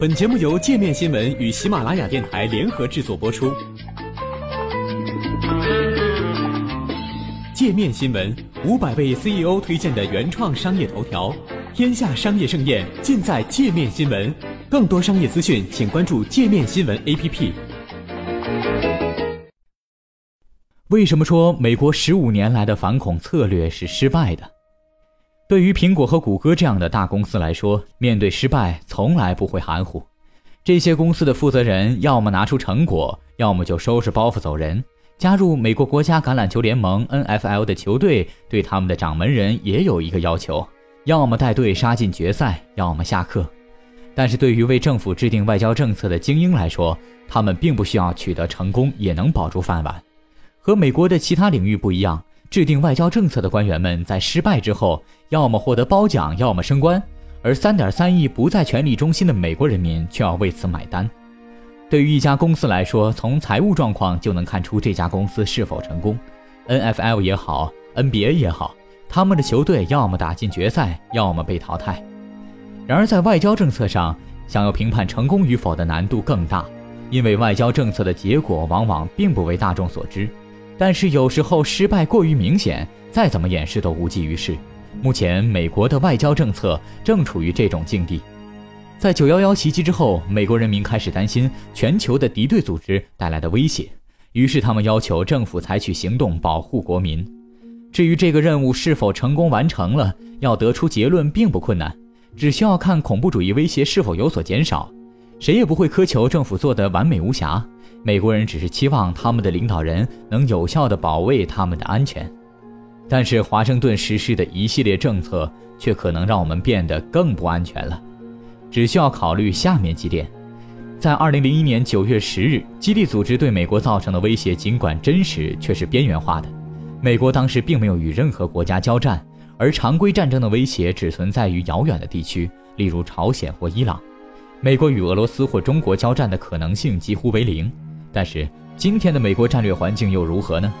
本节目由界面新闻与喜马拉雅电台联合制作播出。界面新闻五百位 CEO 推荐的原创商业头条，天下商业盛宴尽在界面新闻。更多商业资讯，请关注界面新闻 APP。为什么说美国十五年来的反恐策略是失败的？对于苹果和谷歌这样的大公司来说，面对失败从来不会含糊。这些公司的负责人要么拿出成果，要么就收拾包袱走人。加入美国国家橄榄球联盟 （NFL） 的球队对他们的掌门人也有一个要求：要么带队杀进决赛，要么下课。但是对于为政府制定外交政策的精英来说，他们并不需要取得成功也能保住饭碗。和美国的其他领域不一样。制定外交政策的官员们在失败之后，要么获得褒奖，要么升官，而三点三亿不在权力中心的美国人民却要为此买单。对于一家公司来说，从财务状况就能看出这家公司是否成功。NFL 也好，NBA 也好，他们的球队要么打进决赛，要么被淘汰。然而，在外交政策上，想要评判成功与否的难度更大，因为外交政策的结果往往并不为大众所知。但是有时候失败过于明显，再怎么掩饰都无济于事。目前美国的外交政策正处于这种境地。在九幺幺袭击之后，美国人民开始担心全球的敌对组织带来的威胁，于是他们要求政府采取行动保护国民。至于这个任务是否成功完成了，要得出结论并不困难，只需要看恐怖主义威胁是否有所减少。谁也不会苛求政府做得完美无瑕。美国人只是期望他们的领导人能有效地保卫他们的安全，但是华盛顿实施的一系列政策却可能让我们变得更不安全了。只需要考虑下面几点：在2001年9月10日，基地组织对美国造成的威胁尽管真实，却是边缘化的。美国当时并没有与任何国家交战，而常规战争的威胁只存在于遥远的地区，例如朝鲜或伊朗。美国与俄罗斯或中国交战的可能性几乎为零。但是今天的美国战略环境又如何呢？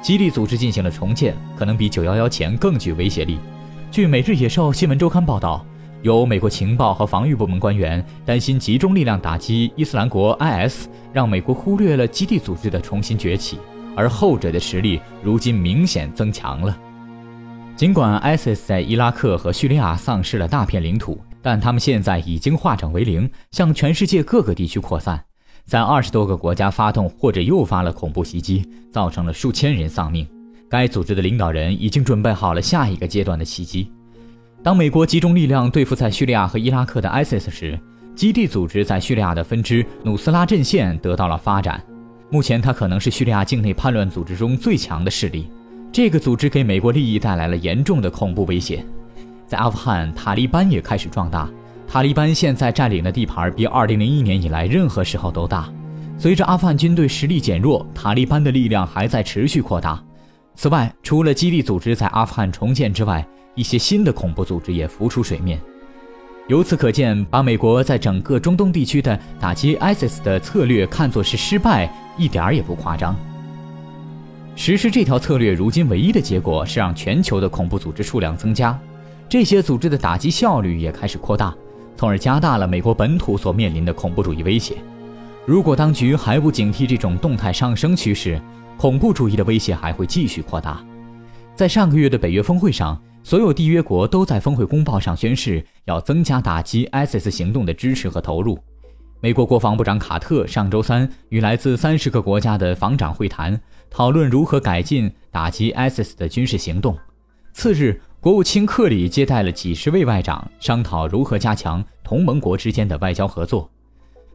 基地组织进行了重建，可能比911前更具威胁力。据《每日野兽新闻周刊》报道，有美国情报和防御部门官员担心集中力量打击伊斯兰国 （IS） 让美国忽略了基地组织的重新崛起，而后者的实力如今明显增强了。尽管 ISIS 在伊拉克和叙利亚丧失了大片领土，但他们现在已经化整为零，向全世界各个地区扩散。在二十多个国家发动或者诱发了恐怖袭击，造成了数千人丧命。该组织的领导人已经准备好了下一个阶段的袭击。当美国集中力量对付在叙利亚和伊拉克的 ISIS 时，基地组织在叙利亚的分支努斯拉阵线得到了发展。目前，它可能是叙利亚境内叛乱组织中最强的势力。这个组织给美国利益带来了严重的恐怖威胁。在阿富汗，塔利班也开始壮大。塔利班现在占领的地盘比2001年以来任何时候都大。随着阿富汗军队实力减弱，塔利班的力量还在持续扩大。此外，除了基地组织在阿富汗重建之外，一些新的恐怖组织也浮出水面。由此可见，把美国在整个中东地区的打击 ISIS 的策略看作是失败，一点儿也不夸张。实施这条策略，如今唯一的结果是让全球的恐怖组织数量增加，这些组织的打击效率也开始扩大。从而加大了美国本土所面临的恐怖主义威胁。如果当局还不警惕这种动态上升趋势，恐怖主义的威胁还会继续扩大。在上个月的北约峰会上，所有缔约国都在峰会公报上宣誓要增加打击 ISIS 行动的支持和投入。美国国防部长卡特上周三与来自三十个国家的防长会谈，讨论如何改进打击 ISIS 的军事行动。次日。国务卿克里接待了几十位外长，商讨如何加强同盟国之间的外交合作。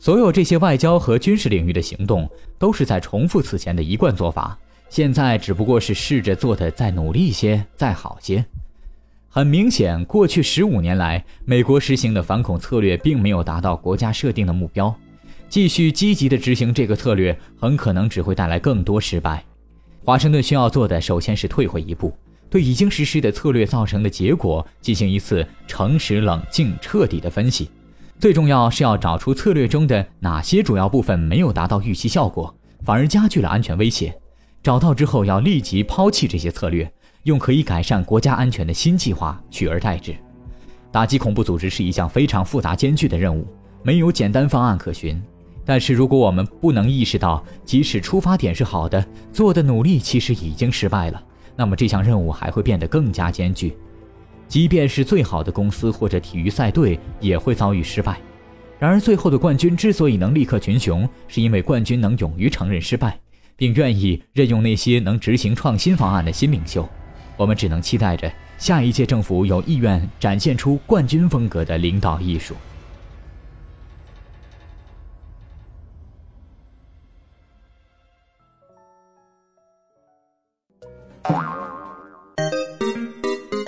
所有这些外交和军事领域的行动，都是在重复此前的一贯做法，现在只不过是试着做的再努力一些、再好些。很明显，过去十五年来，美国实行的反恐策略并没有达到国家设定的目标。继续积极地执行这个策略，很可能只会带来更多失败。华盛顿需要做的，首先是退回一步。对已经实施的策略造成的结果进行一次诚实、冷静、彻底的分析。最重要是要找出策略中的哪些主要部分没有达到预期效果，反而加剧了安全威胁。找到之后，要立即抛弃这些策略，用可以改善国家安全的新计划取而代之。打击恐怖组织是一项非常复杂艰巨的任务，没有简单方案可循。但是，如果我们不能意识到，即使出发点是好的，做的努力其实已经失败了，那么这项任务还会变得更加艰巨。即便是最好的公司或者体育赛队，也会遭遇失败。然而，最后的冠军之所以能立刻群雄，是因为冠军能勇于承认失败，并愿意任用那些能执行创新方案的新领袖。我们只能期待着下一届政府有意愿展现出冠军风格的领导艺术。